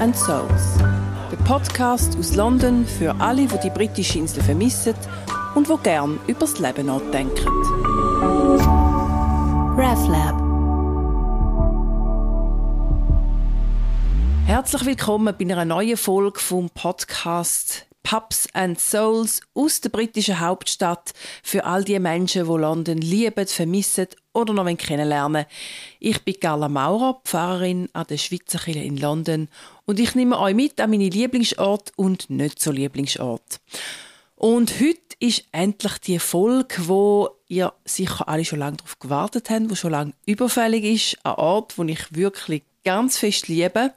and Souls. Der Podcast aus London für alle, die die britische Insel vermissen und wo gern über das Leben nachdenken. RevLab Herzlich willkommen bei einer neuen Folge vom Podcast Pubs and Souls aus der britischen Hauptstadt für all die Menschen, die London lieben, vermissen oder noch kennenlernen Ich bin Carla Maurer, Pfarrerin an der Schweizer Kirche in London und ich nehme euch mit an meine Lieblingsort und nicht so Lieblingsort. Und heute ist endlich die Folge, wo ihr sicher alle schon lange darauf gewartet habt, wo schon lange überfällig ist, ein Ort, wo ich wirklich ganz fest liebe.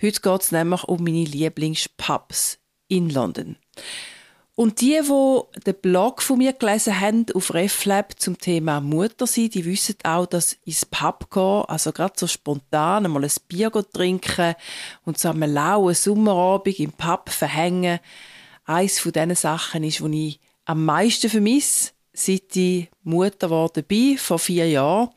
Heute geht es nämlich um meine Lieblingspubs in London. Und die, die den Blog von mir gelesen haben auf RefLab zum Thema Mutter sein, die wissen auch, dass ins Pub gehen, also gerade so spontan einmal ein Bier trinken und so einem lauen Sommerabend im Pub verhängen, eines von diesen Sachen ist, die ich am meisten vermisse, seit ich Mutter geworden bin, vor vier Jahren.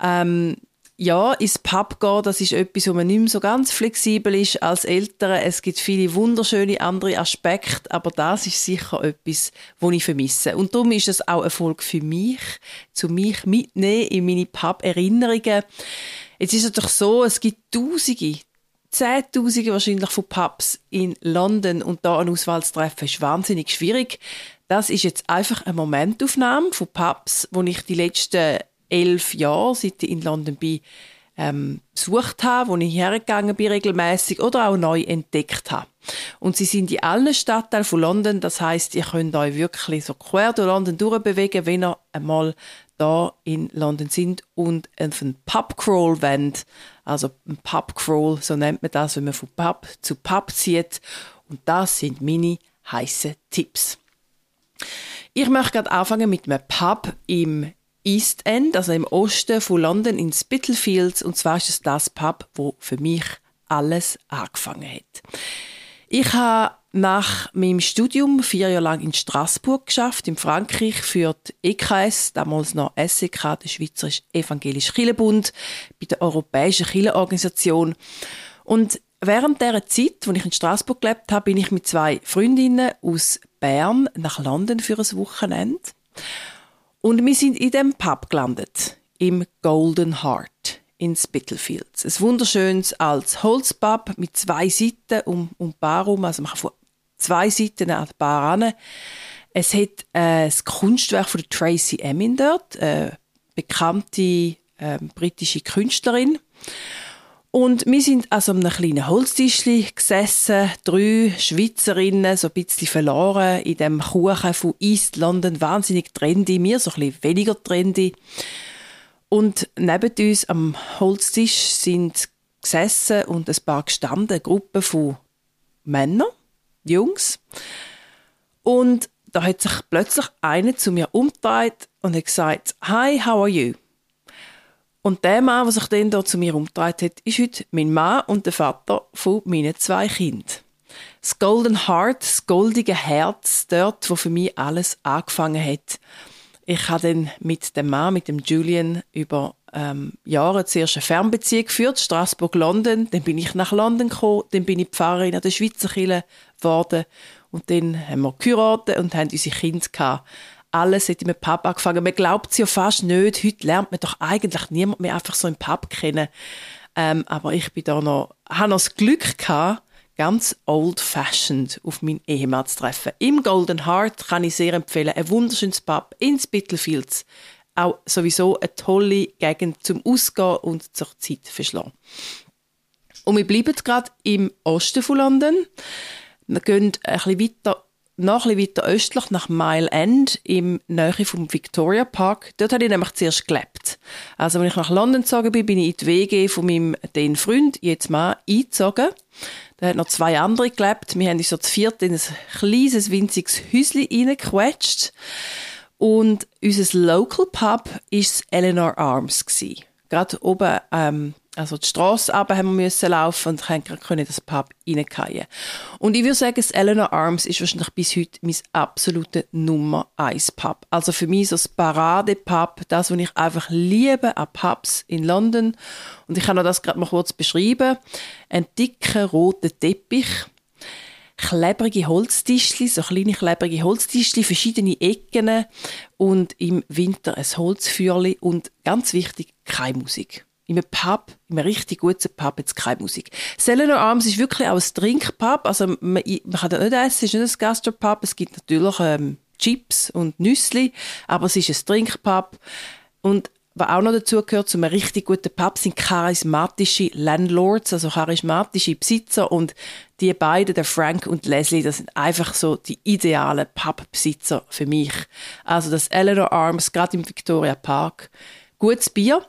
Ähm, ja, ins Pub gehen, das ist etwas, wo man nicht mehr so ganz flexibel ist als Eltern. Es gibt viele wunderschöne andere Aspekte, aber das ist sicher etwas, wo ich vermisse. Und darum ist es auch Erfolg für mich, zu mich mitnehmen in meine Pub-Erinnerungen. Jetzt ist es doch so, es gibt Tausende, Zehntausende wahrscheinlich von Pubs in London und da eine Auswahl zu treffen, ist wahnsinnig schwierig. Das ist jetzt einfach eine Momentaufnahme von Pubs, wo ich die letzten elf Jahren, seit ich in London bin, ähm, besucht habe, wo ich hergegangen bin regelmäßig oder auch neu entdeckt habe. Und sie sind in allen Stadtteilen von London, das heißt, ihr könnt euch wirklich so quer durch London durchbewegen, wenn ihr einmal da in London sind und einen Pubcrawl wollt. Also ein Pubcrawl, so nennt man das, wenn man von Pub zu Pub zieht. Und das sind meine heißen Tipps. Ich möchte gerade anfangen mit einem Pub im East End, also im Osten von London in Spitalfields. Und zwar ist es das Pub, wo für mich alles angefangen hat. Ich habe nach meinem Studium vier Jahre lang in Straßburg geschafft, in Frankreich, für die EKS, damals noch SEK, der Schweizerische Evangelische Kirchenbund, bei der Europäischen Kirchenorganisation. Und während der Zeit, wo ich in Straßburg gelebt habe, bin ich mit zwei Freundinnen aus Bern nach London für ein Wochenende. Und wir sind in dem Pub gelandet, im Golden Heart in Spitalfields. Ein wunderschönes altes Holzpub mit zwei Seiten um, um die Bar herum. Also man kann von zwei Seiten an die Bar ran. Es hat äh, das Kunstwerk von Tracy Emin dort, äh, bekannte äh, britische Künstlerin. Und wir sind also an einem kleinen Holztischli gesessen, drei Schweizerinnen, so ein bisschen verloren in dem Kuchen von East London, wahnsinnig trendy, mir so ein bisschen weniger trendy. Und neben uns am Holztisch sind gesessen und ein paar gestanden, eine Gruppe von Männern, Jungs. Und da hat sich plötzlich einer zu mir umgedreht und hat gesagt, Hi, how are you? Und der Mann, der sich dann hier zu mir umgedreht hat, ist heute mein Mann und der Vater von meinen zwei Kindern. Das Golden Heart, das goldige Herz, dort, wo für mich alles angefangen hat. Ich habe dann mit dem Mann, mit dem Julian, über ähm, Jahre zuerst eine Fernbeziehung geführt, Straßburg-London. Dann bin ich nach London gekommen, dann bin ich Pfarrerin an der Schweizer Kirche geworden und dann haben wir geheiratet und haben unsere Kinder gehabt alles hat im Pub angefangen. Man glaubt es ja fast nicht. Heute lernt man doch eigentlich niemand mehr einfach so im Pub kennen. Ähm, aber ich bin da noch, habe noch das Glück gehabt, ganz old-fashioned auf meinen Ehemann zu treffen. Im Golden Heart kann ich sehr empfehlen. Ein wunderschönes Pub in Spitalfields. Auch sowieso eine tolle Gegend zum Ausgehen und zur Zeit verschlagen. Und wir bleiben gerade im Osten von London. Wir gehen ein bisschen weiter noch ein weiter östlich nach Mile End im Nähe vom Victoria Park. Dort habe ich nämlich zuerst gelebt. Also, wenn ich nach London gezogen bin, bin ich in die WG von meinem den Freund, jetzt mal, eingezogen. Da hat noch zwei andere gelebt. Wir haben uns so zu viert in ein kleines, winziges Häuschen reingequetscht. Und unser Local Pub war Eleanor Arms. Gerade oben ähm, also die Strasse runter haben wir müssen laufen und können das Pub reingehen. Und ich würde sagen, das Eleanor Arms ist wahrscheinlich bis heute mein absoluter Nummer 1 Pub. Also für mich so das Parade-Pub, das, was ich einfach liebe an Pubs in London. Und ich kann noch das gerade mal kurz beschreiben. Ein dicker roter Teppich, klebrige Holztischli, so kleine klebrige Holztischli, verschiedene Ecken und im Winter ein Holzfeuerli und ganz wichtig, keine Musik. In einem Pub, in einem richtig guten Pub, jetzt keine Musik. Selenor Arms ist wirklich auch ein Trinkpub. Also, man, man kann da nicht essen, es ist nicht ein Gastropub. Es gibt natürlich ähm, Chips und Nüssli, aber es ist ein Trinkpub. Und was auch noch dazu gehört, zu einem richtig guten Pub, sind charismatische Landlords, also charismatische Besitzer. Und die beiden, der Frank und Leslie, das sind einfach so die idealen Pubbesitzer für mich. Also das Eleanor Arms, gerade im Victoria Park. Gutes Bier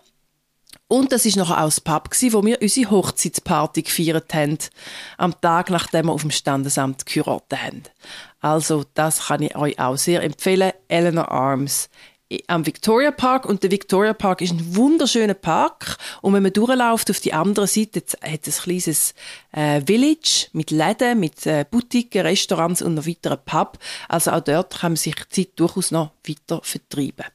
und das ist noch das Pub, wo wir unsere Hochzeitsparty gefeiert haben. Am Tag, nachdem wir auf dem Standesamt geheiratet haben. Also, das kann ich euch auch sehr empfehlen. Eleanor Arms am Victoria Park und der Victoria Park ist ein wunderschöner Park und wenn man durchläuft auf die andere Seite hat es ein kleines äh, Village mit Läden, mit äh, Boutiquen, Restaurants und noch weiteren Pub. Also auch dort kann man sich die Zeit durchaus noch weiter vertreiben.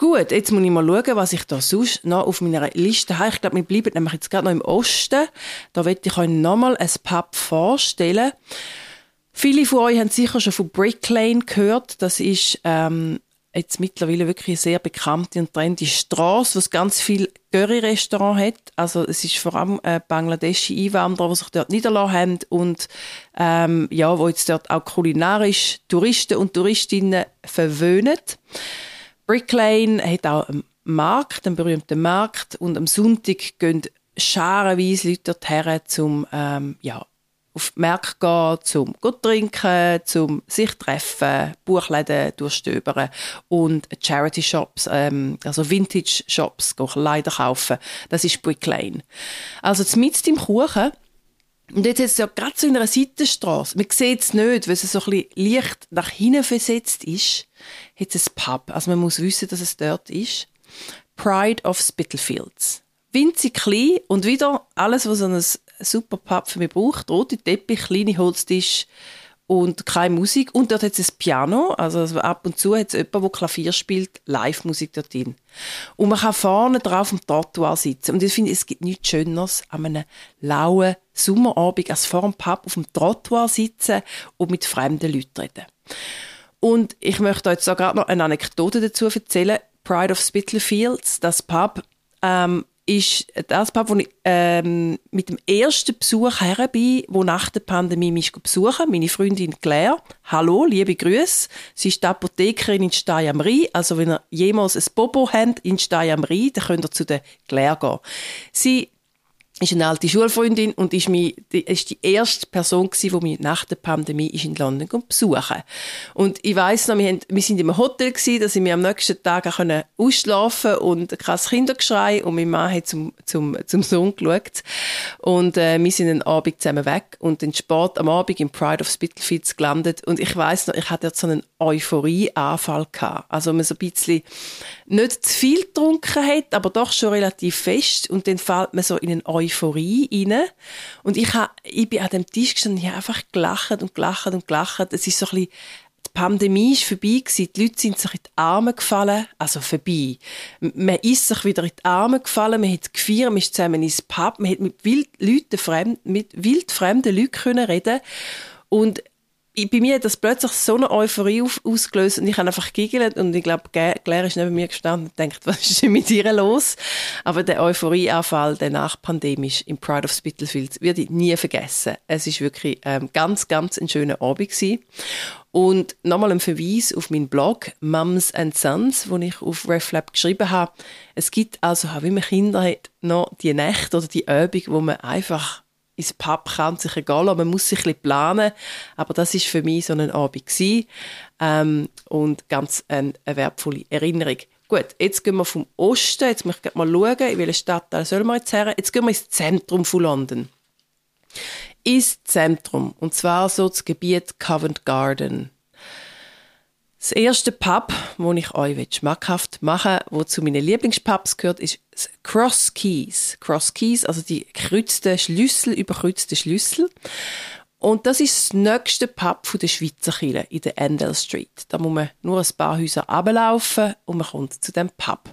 Gut, jetzt muss ich mal schauen, was ich da sonst noch auf meiner Liste habe. Ich glaube, wir bleiben nämlich jetzt gerade noch im Osten. Da werde ich euch nochmal ein Pub vorstellen. Viele von euch haben sicher schon von Brick Lane gehört. Das ist ähm, jetzt mittlerweile wirklich eine sehr bekannte und trendy Straße, wo es ganz viele Curry-Restaurants hat. Also es ist vor allem äh, bangladesische Einwanderer, die sich dort niederlassen haben und ähm, ja, wo jetzt dort auch kulinarisch Touristen und Touristinnen verwöhnen. Brick Lane hat auch einen Markt, einen berühmten Markt, und am Sonntag gehen scharenweise Leute dorthin, zum ähm, ja, auf die Märkte gehen, zum gut trinken, zum sich treffen, Buchläden durchstöbern und Charity-Shops, ähm, also Vintage-Shops leider kaufen. Das ist Brick Lane. Also mitten im Kuchen und jetzt ist es ja gerade so in einer Seitenstraße. Man sieht es nicht, weil es so ein bisschen leicht nach hinten versetzt ist. Hat es Pub. Also man muss wissen, dass es dort ist. Pride of Spitalfields. Winzig klein und wieder alles, was so ein super Pub für mich braucht. Rote Teppich, kleine Holztisch, und keine Musik. Und dort hat es ein Piano, also ab und zu hat es jemanden, der Klavier spielt, Live-Musik dort drin. Und man kann vorne drauf am Trottoir sitzen. Und ich finde, es gibt nichts Schöneres an einem lauen Sommerabend, als vor dem Pub auf dem Trottoir sitzen und mit fremden Leuten reden. Und ich möchte euch jetzt gerade noch eine Anekdote dazu erzählen. Pride of Spitalfields, das Pub, ähm, ist das Pub, wo ich ähm, mit dem ersten Besuch her bin, wo nach der Pandemie mich besuchen, meine Freundin Claire. Hallo, liebe Grüße. Sie ist die Apothekerin in Stein am Rhein. Also wenn ihr jemals ein Bobo habt in Stein am Rhein, dann könnt ihr zu der Claire gehen. Sie ist eine alte Schulfreundin und ist, mi, die, ist die erste Person die mich nach der Pandemie ist in London besuchen Und ich weiss noch, wir, haben, wir sind im Hotel gewesen, dass mir am nächsten Tag auch ausschlafen und kein Kindergeschrei und mein Mann hat zum, zum, zum Sohn geschaut. Und äh, wir sind den Abend zusammen weg und den Sport am Abend im Pride of Spitalfields gelandet und ich weiss noch, ich hatte dort so einen Euphorie-Anfall gehabt. Also man so ein bisschen nicht zu viel getrunken hat, aber doch schon relativ fest und dann fällt man so in einen Euphorie rein. Und ich, hab, ich bin an dem Tisch gestanden und habe einfach gelacht und gelacht und gelacht. Es ist so ein bisschen, die Pandemie ist vorbei gewesen. Die Leute sind sich in die Arme gefallen. Also vorbei. Man ist sich wieder in die Arme gefallen. Man hat gefeiert, man ist zusammen ins Pub. Man hat mit wild Leuten fremd, mit wildfremden Leuten können reden. Und bei mir hat das plötzlich so eine Euphorie auf, ausgelöst und ich habe einfach gegiggelt und ich glaube, Claire ist neben mir gestanden und denkt, was ist denn mit ihr los? Aber der Euphorieanfall, der nachpandemisch im Pride of Spitalfields, werde ich nie vergessen. Es ist wirklich ähm, ganz, ganz ein schöner Abend gewesen. Und nochmal ein Verweis auf meinen Blog Mums and Sons, wo ich auf RefLab geschrieben habe. Es gibt also, wie man Kinder hat, noch die Nächte oder die Übung, wo man einfach ins Pub kann, sich egal, man muss sich ein planen, aber das ist für mich so ein Abend ähm, und ganz eine, eine wertvolle Erinnerung. Gut, jetzt gehen wir vom Osten, jetzt möchte ich mal schauen, in welche Stadt soll wir jetzt her? Jetzt gehen wir ins Zentrum von London. Ins Zentrum, und zwar so das Gebiet Covent Garden. Das erste Pub, wo ich euch schmackhaft machen will, wo zu meinen Lieblingspubs gehört, ist Cross Keys. Cross Keys, also die gekreuzten Schlüssel, überkreuzten Schlüssel. Und das ist das nächste Pub von der Schweizer Kirche in der Endell Street. Da muss man nur ein paar Häuser runterlaufen und man kommt zu dem Pub.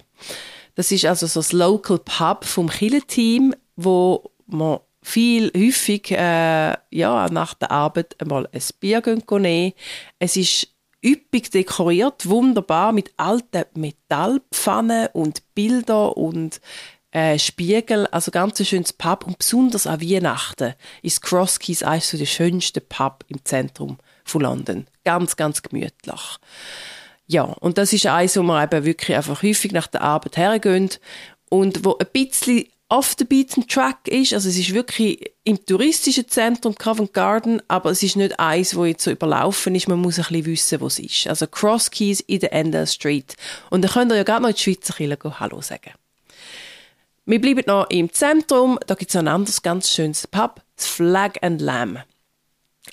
Das ist also so das Local Pub vom Kirchenteam, wo man viel häufig äh, ja, nach der Arbeit einmal ein Bier nehmen. Es ist üppig dekoriert, wunderbar mit alten Metallpfannen und Bilder und äh, Spiegel, also ganz ein schönes Pub und besonders an Weihnachten ist Cross Keys eines der schönsten Pub im Zentrum von London. Ganz, ganz gemütlich. Ja, und das ist eins, wo man eben wirklich einfach häufig nach der Arbeit hergehen und wo ein bisschen off the beaten track ist. Also es ist wirklich im touristischen Zentrum Covent Garden, aber es ist nicht eins, wo jetzt so überlaufen ist. Man muss ein bisschen wissen, wo es ist. Also Cross Keys in der Endell Street. Und dann könnt ihr ja gerade noch in die Schweizer Kirche Hallo sagen. Wir bleiben noch im Zentrum. Da gibt es ein anderes ganz schönes Pub, das Flag and Lamb.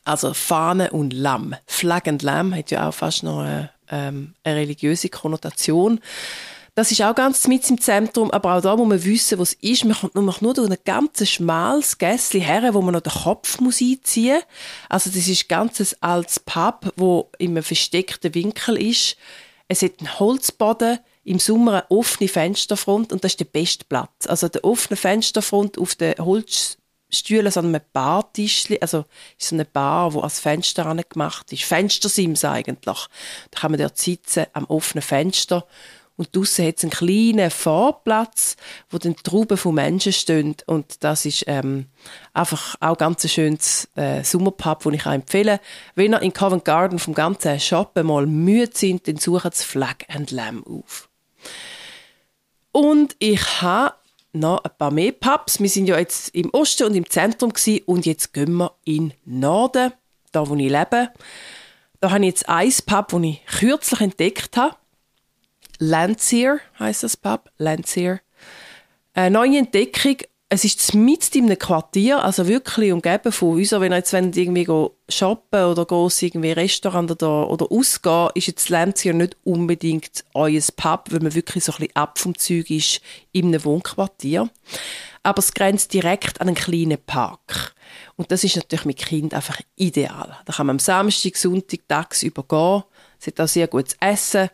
Also Fahne und Lamm. Flag and Lamb hat ja auch fast noch eine, ähm, eine religiöse Konnotation. Das ist auch ganz mit im Zentrum, aber auch da muss man wissen, was ist. Man kommt nur, nur durch ein ganz schmales Gässchen her, wo man noch den Kopf muss einziehen muss. Also das ist ein ganz altes Pub, wo in einem versteckten Winkel ist. Es hat einen Holzboden, im Sommer eine offene Fensterfront und das ist der beste Platz. Also der offene Fensterfront auf den Holzstühlen, so einem Bartischli, also so eine Bar, wo als Fenster gemacht ist. Fenstersims eigentlich. Da kann man dort sitzen am offenen Fenster und draussen hat es einen kleinen Vorplatz, wo dann Trauben von Menschen stehen. Und das ist ähm, einfach auch ganz ein schönes äh, Sommerpub, das ich auch empfehle. Wenn ihr in Covent Garden vom ganzen Shoppen mal müde sind, dann sucht das Flag and Lamb auf. Und ich habe noch ein paar mehr Pubs. Wir sind ja jetzt im Osten und im Zentrum gewesen, und jetzt gehen wir in den Norden, da wo ich lebe. Da habe ich jetzt ein Pub, das ich kürzlich entdeckt habe. Landseer heißt das Pub. Landseer. Eine neue Entdeckung. Es ist mitten in einem Quartier, also wirklich umgeben von Häusern. Wenn ihr jetzt irgendwie shoppen oder irgendwie Restaurant oder, oder ausgehen, ist jetzt Landseer nicht unbedingt euer Pub, weil man wirklich so ein bisschen ab vom Zeug ist in einem Wohnquartier. Aber es grenzt direkt an einen kleinen Park. Und das ist natürlich mit Kind einfach ideal. Da kann man am Samstag, Sonntag, tagsüber gehen. Es hat auch sehr gutes Essen.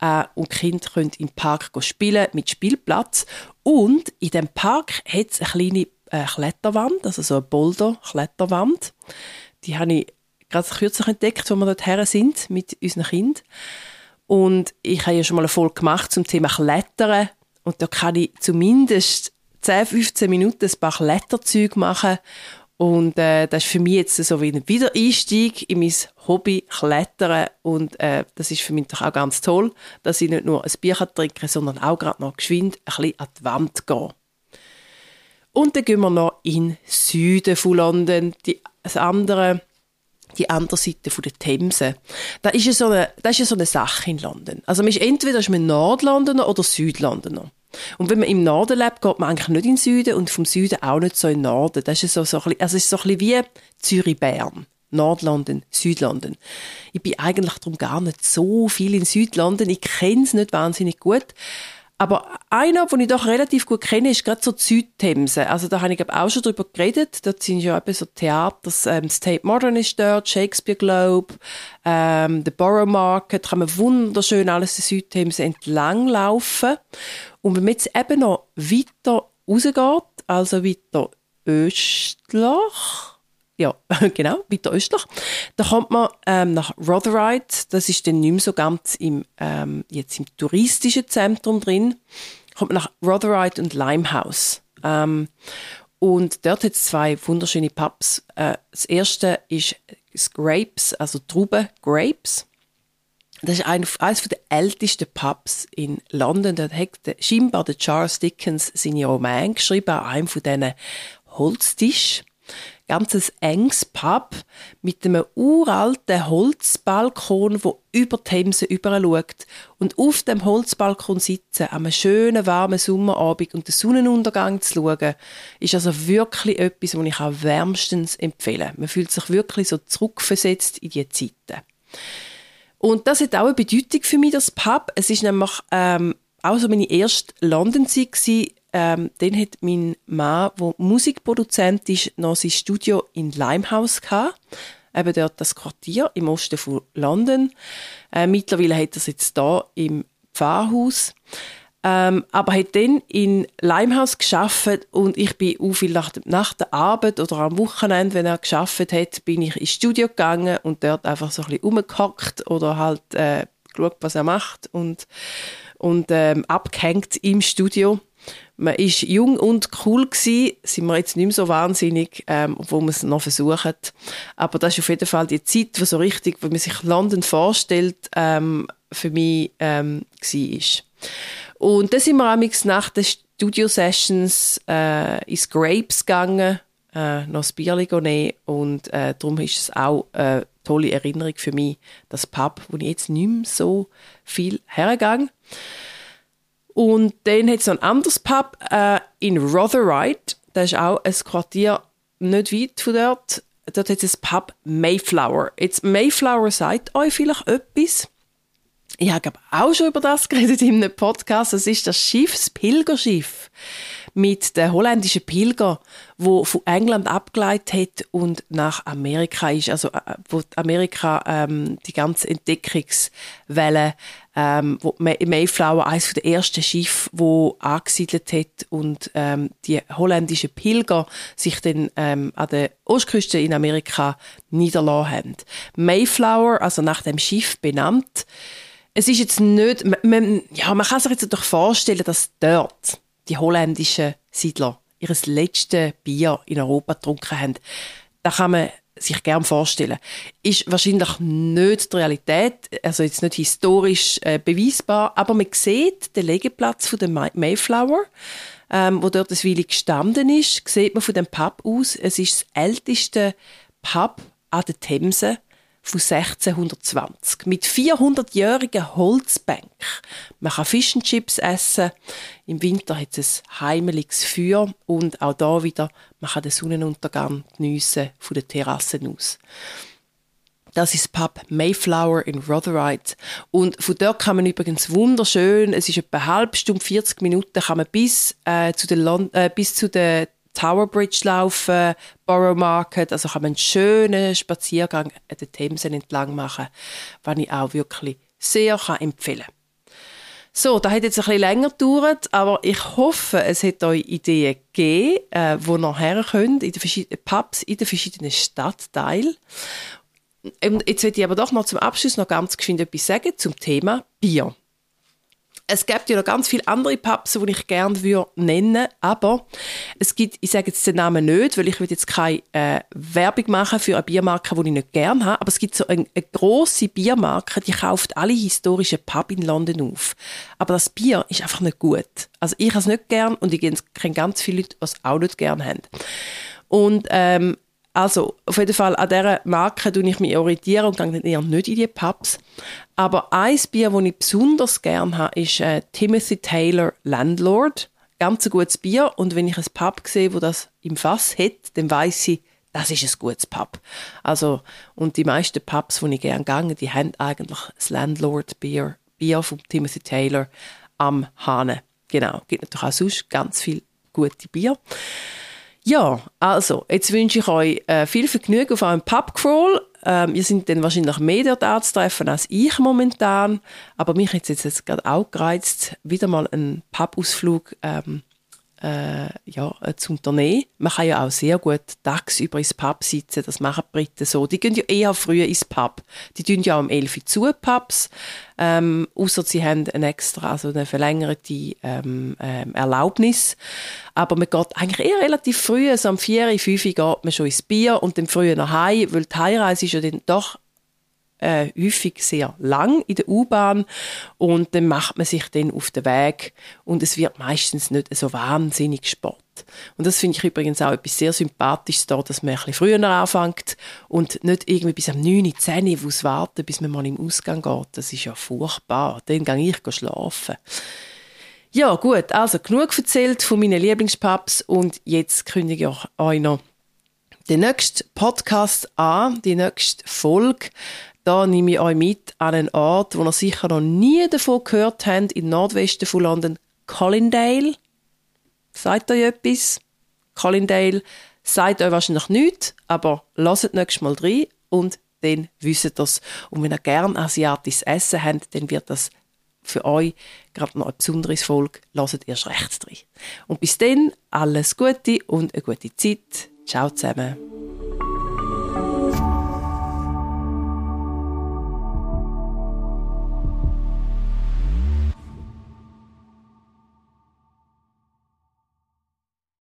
Äh, und die Kinder können im Park spielen mit Spielplatz. Und in dem Park hat es eine kleine äh, Kletterwand, also so eine Boulder-Kletterwand. Die habe ich gerade kürzlich entdeckt, wo wir dort her sind mit unseren Kindern. Und ich habe ja schon mal eine Folge gemacht zum Thema Klettern. Und da kann ich zumindest 10, 15 Minuten ein paar Kletterzüge machen. Und äh, das ist für mich jetzt so wie ein Wiedereinstieg in mein Hobby Klettern. Und äh, das ist für mich doch auch ganz toll, dass ich nicht nur ein Bier trinken sondern auch gerade noch geschwind ein bisschen an die Wand gehe. Und dann gehen wir noch in den Süden von London, die, das andere, die andere Seite von der Themse. Da ist ja so eine, das ist ja so eine Sache in London. Also man ist entweder ist man Nordlondoner oder Südlondoner. Und wenn man im Norden lebt, geht man eigentlich nicht in den Süden und vom Süden auch nicht so in den Norden. Das ist so, so ein bisschen, also ist so ein bisschen wie Zürich-Bern. Nordlondon, Südlondon. Ich bin eigentlich darum gar nicht so viel in Südlondon. Ich kenne es nicht wahnsinnig gut. Aber einer, den ich doch relativ gut kenne, ist gerade so die Südthemse. Also da habe ich auch schon drüber geredet. Dort sind ja eben so Theater, ähm, das Tate Modern ist dort, Shakespeare Globe, ähm, der Borough Market. Da kann man wunderschön alles in Südthemse entlang laufen. Und wenn man jetzt eben noch weiter rausgeht, also weiter östlich, ja, genau, weiter östlich, da kommt man ähm, nach Rotherhithe, das ist dann nicht mehr so ganz im, ähm, jetzt im touristischen Zentrum drin, kommt man nach Rotherhithe und Limehouse. Ähm, und dort hat es zwei wunderschöne Pubs. Äh, das erste ist Grapes, also Trauben Grapes. Das ist eines der ältesten Pubs in London. Da hat scheinbar der Charles Dickens seine Roman geschrieben, an einem von diesen Holztisch. Ganzes enges Pub mit einem uralten Holzbalkon, wo über die Themse überschaut. Und auf dem Holzbalkon sitzen, an einem schönen, warmen Sommerabend und den Sonnenuntergang zu schauen, ist also wirklich etwas, was ich auch wärmstens empfehle. Man fühlt sich wirklich so zurückversetzt in die Zeiten. Und das hat auch eine Bedeutung für mich, das Pub. Es ist nämlich ähm, auch so meine erste London-Zeit. Ähm, dann hat mein Mann, der Musikproduzent ist, noch sein Studio in Limehouse gehabt. Eben dort das Quartier im Osten von London. Äh, mittlerweile hat er es jetzt da im Pfarrhaus. Ähm, aber hat dann in Limehouse geschafft und ich bin auch viel nach, nach, der Arbeit oder am Wochenende, wenn er geschafft hat, bin ich ins Studio gegangen und dort einfach so ein bisschen rumgehackt oder halt äh, geschaut, was er macht und, und ähm, abgehängt im Studio. Man ist jung und cool gewesen, sind wir jetzt nicht mehr so wahnsinnig, ähm, obwohl wir es noch versuchen. Aber das ist auf jeden Fall die Zeit, wo so richtig, wo man sich London vorstellt, ähm, für mich ähm, war. Und dann sind wir amigs nach den Studio-Sessions äh, ins Grapes gegangen, äh, noch ein Bier nehmen und äh, darum ist es auch eine tolle Erinnerung für mich, das Pub, wo ich jetzt nicht mehr so viel hergegangen Und dann hat es noch ein anderes Pub äh, in Rotherhithe, das ist auch ein Quartier nicht weit von dort. Dort hat es ein Pub Mayflower. Jetzt Mayflower sagt euch vielleicht etwas ich habe auch schon über das geredet in einem Podcast. Es ist das Schiff, das Pilgerschiff mit den holländischen Pilger, wo von England abgeleitet hat und nach Amerika ist, also äh, wo Amerika ähm, die ganze Entdeckungswelle, ähm, wo Mayflower eines der ersten Schiffe, wo angesiedelt hat und ähm, die holländischen Pilger sich dann ähm, an der Ostküste in Amerika niederlassen haben. Mayflower, also nach dem Schiff benannt, es ist jetzt nicht, man, ja, man kann sich jetzt doch vorstellen, dass dort die holländischen Siedler ihr letztes Bier in Europa getrunken haben. Da kann man sich gern vorstellen. Ist wahrscheinlich nicht die Realität, also jetzt nicht historisch äh, beweisbar, aber man sieht den Legeplatz von der Mayflower, ähm, wo dort das Weile gestanden ist, sieht man von dem Pub aus. Es ist das älteste Pub an der Themse von 1620 mit 400-jährigen Holzbänken. Man kann Fish Chips essen. Im Winter hat es ein heimeliges Feuer und auch da wieder, man kann den Sonnenuntergang geniessen von den Terrassen aus. Das ist Pub Mayflower in Rotherhithe. Und von dort kann man übrigens wunderschön, es ist etwa eine halbe Stunde, 40 Minuten, kann man bis, äh, zu, den äh, bis zu den Tower Bridge laufen, Borough Market, also kann man einen schönen Spaziergang an den Themsen entlang machen, was ich auch wirklich sehr kann empfehlen kann. So, da hat jetzt ein bisschen länger gedauert, aber ich hoffe, es hat euch Ideen gegeben, äh, wo ihr her könnt, in den verschiedenen Pubs, in den verschiedenen Stadtteilen. Und jetzt möchte ich aber doch noch zum Abschluss noch ganz geschwind etwas sagen zum Thema Bier. Es gibt ja noch ganz viele andere Pubs, die ich gerne würde nennen aber es gibt, ich sage jetzt den Namen nicht, weil ich will jetzt keine äh, Werbung machen für eine Biermarke, die ich nicht gerne habe, aber es gibt so eine, eine grosse Biermarke, die kauft alle historischen Pubs in London auf. Aber das Bier ist einfach nicht gut. Also ich habe es nicht gern und ich kenne ganz viele Leute, die es auch nicht gern haben. Und ähm, also, auf jeden Fall an dieser Marke orientiere ich mich orientieren und gehe eher nicht in die Pubs. Aber ein Bier, das ich besonders gerne habe, ist äh, Timothy Taylor Landlord. Ganz ein gutes Bier. Und wenn ich ein Pub sehe, wo das im Fass hat, dann weiß ich, das ist ein gutes Pub. Also, und die meisten Pubs, wo ich gerne gehe, die haben eigentlich das Landlord Bier, Bier von Timothy Taylor am Hahn. Genau. Gibt natürlich auch sonst ganz viel gute Bier. Ja, also, jetzt wünsche ich euch äh, viel Vergnügen auf eurem Pubcrawl. Ähm, ihr seid dann wahrscheinlich mehr dort anzutreffen als ich momentan. Aber mich hat es jetzt gerade auch gereizt, wieder mal einen Pubausflug ähm, äh, ja, äh, zu unternehmen. Man kann ja auch sehr gut tagsüber ins Pub sitzen, das machen die Briten so. Die gehen ja eher früh ins Pub. Die tun ja um 11 Uhr zu, Pubs. Ähm, außer sie haben eine extra, also eine verlängerte ähm, ähm, Erlaubnis. Aber man geht eigentlich eher relativ früh, also um 4, 5 Uhr geht man schon ins Bier und dann früher nach Hause, weil die Heimreise ist ja dann doch äh, häufig sehr lang in der U-Bahn und dann macht man sich dann auf den Weg und es wird meistens nicht so wahnsinnig Sport. Und das finde ich übrigens auch etwas sehr Sympathisches da, dass man ein bisschen früher anfängt und nicht irgendwie bis am 9, 10 Uhr warten, bis man mal im Ausgang geht. Das ist ja furchtbar. Dann gehe ich schlafen. Ja, gut, also genug erzählt von meinen Lieblingspubs und jetzt kündige ich euch noch den nächsten Podcast an, die nächste Folge da nehme ich euch mit an einen Ort, wo ihr sicher noch nie davon gehört habt, im Nordwesten von London, Collindale. Sagt euch etwas? Collindale sagt euch wahrscheinlich nichts, aber lasst nächstes Mal rein und dann wisst ihr das. Und wenn ihr gerne asiatisches Essen habt, dann wird das für euch gerade noch ein besonderes Folge. Lasst erst recht drin. Und bis dann alles Gute und eine gute Zeit. Ciao zusammen.